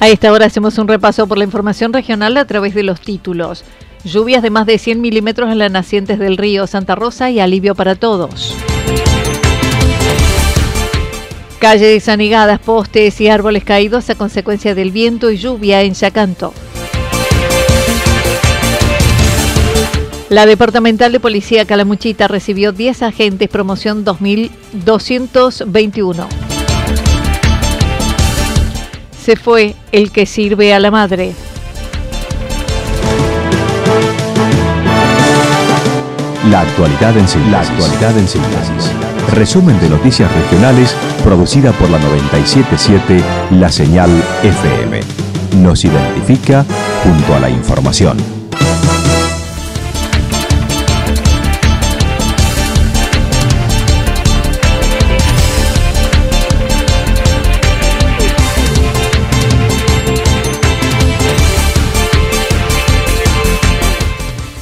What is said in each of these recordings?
A esta hora hacemos un repaso por la información regional a través de los títulos. Lluvias de más de 100 milímetros en las nacientes del río Santa Rosa y alivio para todos. Calle desanigadas, postes y árboles caídos a consecuencia del viento y lluvia en Yacanto. La Departamental de Policía Calamuchita recibió 10 agentes promoción 2221 se fue el que sirve a la madre. La actualidad en síntesis. La actualidad en síntesis. Resumen de noticias regionales producida por la 977 La Señal FM. Nos identifica junto a la información.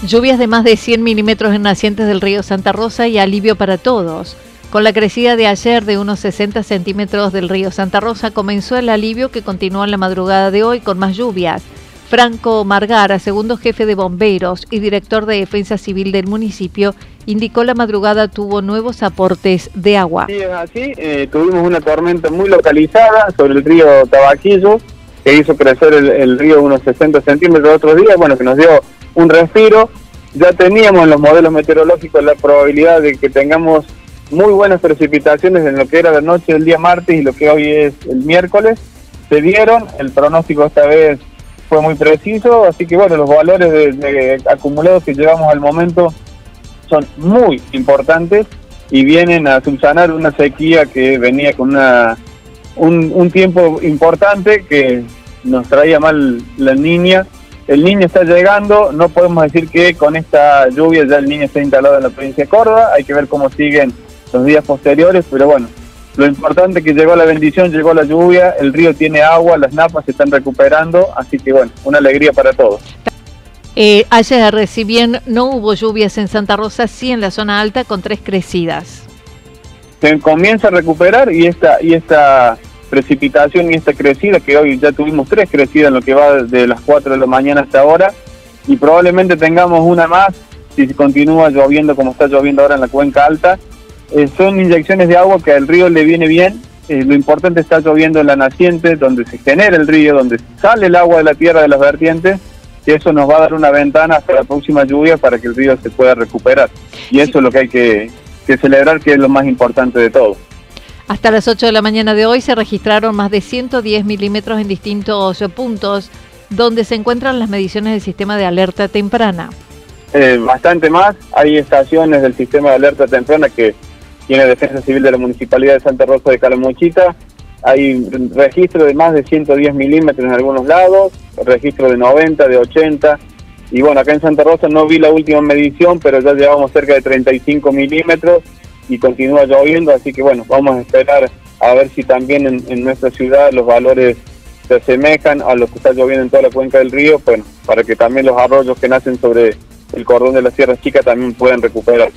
Lluvias de más de 100 milímetros en nacientes del río Santa Rosa y alivio para todos. Con la crecida de ayer de unos 60 centímetros del río Santa Rosa comenzó el alivio que continuó en la madrugada de hoy con más lluvias. Franco Margara, segundo jefe de bomberos y director de defensa civil del municipio, indicó la madrugada tuvo nuevos aportes de agua. Sí, es así. Eh, tuvimos una tormenta muy localizada sobre el río Tabaquillo, que hizo crecer el, el río unos 60 centímetros otros días, bueno, que nos dio un respiro. Ya teníamos en los modelos meteorológicos la probabilidad de que tengamos muy buenas precipitaciones en lo que era la noche del día martes y lo que hoy es el miércoles. Se dieron, el pronóstico esta vez fue muy preciso, así que bueno, los valores de, acumulados que llevamos al momento son muy importantes y vienen a subsanar una sequía que venía con una un, un tiempo importante que nos traía mal la niña el niño está llegando, no podemos decir que con esta lluvia ya el niño está instalado en la provincia de Córdoba, hay que ver cómo siguen los días posteriores, pero bueno, lo importante es que llegó la bendición, llegó la lluvia, el río tiene agua, las napas se están recuperando, así que bueno, una alegría para todos. Eh, ayer, si bien no hubo lluvias en Santa Rosa, sí en la zona alta con tres crecidas. Se comienza a recuperar y esta, y esta precipitación y esta crecida, que hoy ya tuvimos tres crecidas en lo que va de las 4 de la mañana hasta ahora, y probablemente tengamos una más si continúa lloviendo como está lloviendo ahora en la cuenca alta. Eh, son inyecciones de agua que al río le viene bien. Eh, lo importante está lloviendo en la naciente, donde se genera el río, donde sale el agua de la tierra de las vertientes, y eso nos va a dar una ventana hasta la próxima lluvia para que el río se pueda recuperar. Y eso es lo que hay que, que celebrar, que es lo más importante de todo. Hasta las 8 de la mañana de hoy se registraron más de 110 milímetros en distintos puntos donde se encuentran las mediciones del sistema de alerta temprana. Eh, bastante más, hay estaciones del sistema de alerta temprana que tiene Defensa Civil de la Municipalidad de Santa Rosa de Calamuchita, hay registro de más de 110 milímetros en algunos lados, registro de 90, de 80, y bueno, acá en Santa Rosa no vi la última medición, pero ya llevamos cerca de 35 milímetros y continúa lloviendo, así que bueno, vamos a esperar a ver si también en, nuestra ciudad los valores se asemejan a los que está lloviendo en toda la cuenca del río, bueno, para que también los arroyos que nacen sobre el cordón de la Sierra Chica también puedan recuperar.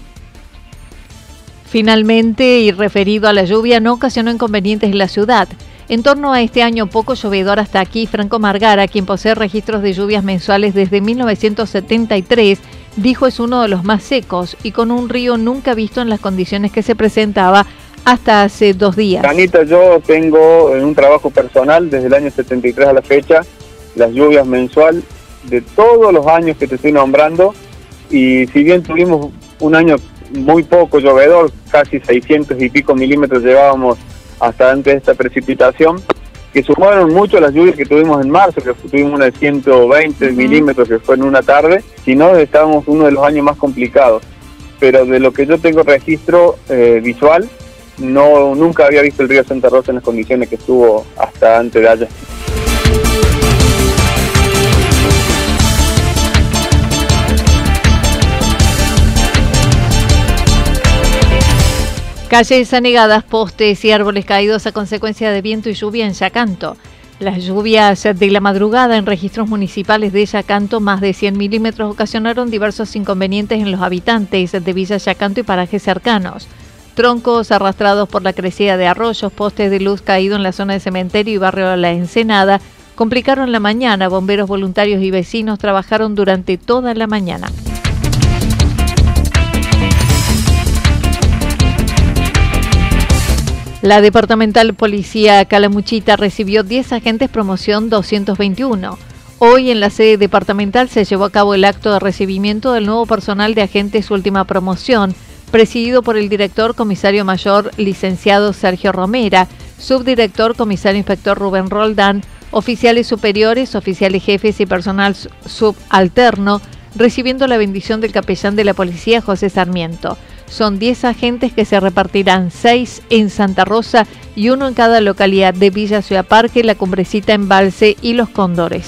Finalmente, y referido a la lluvia, no ocasionó inconvenientes en la ciudad. En torno a este año poco llovedor hasta aquí, Franco Margara, quien posee registros de lluvias mensuales desde 1973, dijo es uno de los más secos y con un río nunca visto en las condiciones que se presentaba hasta hace dos días. Anita, yo tengo en un trabajo personal desde el año 73 a la fecha las lluvias mensual de todos los años que te estoy nombrando y si bien tuvimos un año muy poco llovedor, casi 600 y pico milímetros llevábamos hasta antes de esta precipitación, que sumaron mucho las lluvias que tuvimos en marzo, que tuvimos una de 120 milímetros que fue en una tarde, si no estábamos uno de los años más complicados. Pero de lo que yo tengo registro eh, visual, no nunca había visto el río Santa Rosa en las condiciones que estuvo hasta antes de allá. Calles anegadas, postes y árboles caídos a consecuencia de viento y lluvia en Yacanto. Las lluvias de la madrugada en registros municipales de Yacanto, más de 100 milímetros, ocasionaron diversos inconvenientes en los habitantes de Villa Yacanto y parajes cercanos. Troncos arrastrados por la crecida de arroyos, postes de luz caídos en la zona de cementerio y barrio La Ensenada complicaron la mañana. Bomberos voluntarios y vecinos trabajaron durante toda la mañana. La Departamental Policía Calamuchita recibió 10 agentes promoción 221. Hoy en la sede departamental se llevó a cabo el acto de recibimiento del nuevo personal de agentes última promoción, presidido por el director comisario mayor licenciado Sergio Romera, subdirector comisario inspector Rubén Roldán, oficiales superiores, oficiales jefes y personal subalterno, recibiendo la bendición del capellán de la policía José Sarmiento. Son 10 agentes que se repartirán 6 en Santa Rosa y uno en cada localidad de Villa Ciudad Parque, La Cumbrecita, Embalse y Los Cóndores.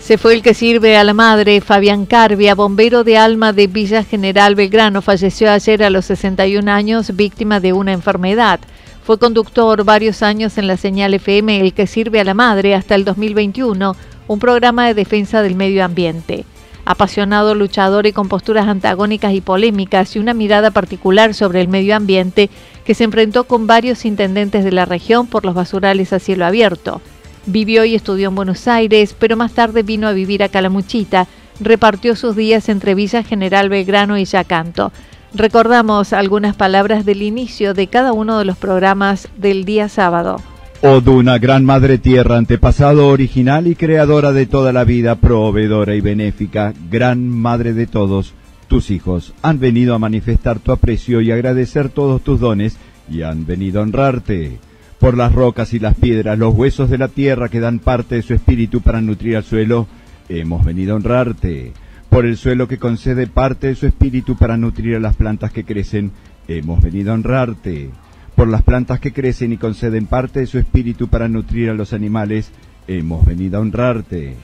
Se fue el que sirve a la madre, Fabián Carbia, bombero de alma de Villa General Belgrano, falleció ayer a los 61 años, víctima de una enfermedad. Fue conductor varios años en la señal FM El que sirve a la madre hasta el 2021 un programa de defensa del medio ambiente. Apasionado luchador y con posturas antagónicas y polémicas y una mirada particular sobre el medio ambiente que se enfrentó con varios intendentes de la región por los basurales a cielo abierto. Vivió y estudió en Buenos Aires, pero más tarde vino a vivir a Calamuchita. Repartió sus días entre Villa General Belgrano y Yacanto. Recordamos algunas palabras del inicio de cada uno de los programas del día sábado. Oduna, gran madre tierra, antepasado original y creadora de toda la vida, proveedora y benéfica, gran madre de todos, tus hijos han venido a manifestar tu aprecio y agradecer todos tus dones y han venido a honrarte. Por las rocas y las piedras, los huesos de la tierra que dan parte de su espíritu para nutrir al suelo, hemos venido a honrarte. Por el suelo que concede parte de su espíritu para nutrir a las plantas que crecen, hemos venido a honrarte por las plantas que crecen y conceden parte de su espíritu para nutrir a los animales, hemos venido a honrarte.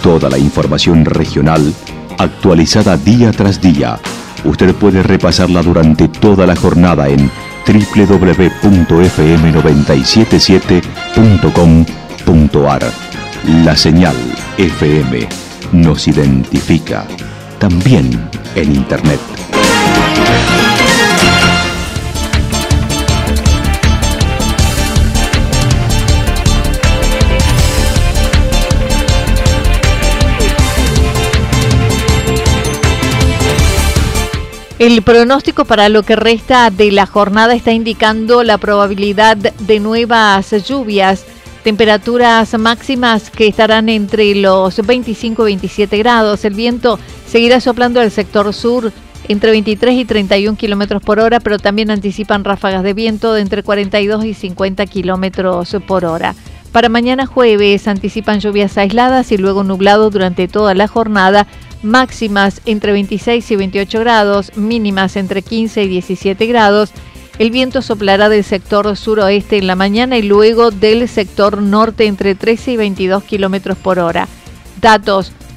Toda la información regional actualizada día tras día. Usted puede repasarla durante toda la jornada en www.fm977.com.ar. La señal FM nos identifica también en Internet. El pronóstico para lo que resta de la jornada está indicando la probabilidad de nuevas lluvias temperaturas máximas que estarán entre los 25 y 27 grados. El viento Seguirá soplando el sector sur entre 23 y 31 kilómetros por hora, pero también anticipan ráfagas de viento de entre 42 y 50 kilómetros por hora. Para mañana jueves anticipan lluvias aisladas y luego nublado durante toda la jornada, máximas entre 26 y 28 grados, mínimas entre 15 y 17 grados. El viento soplará del sector suroeste en la mañana y luego del sector norte entre 13 y 22 kilómetros por hora. Datos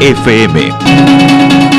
FM.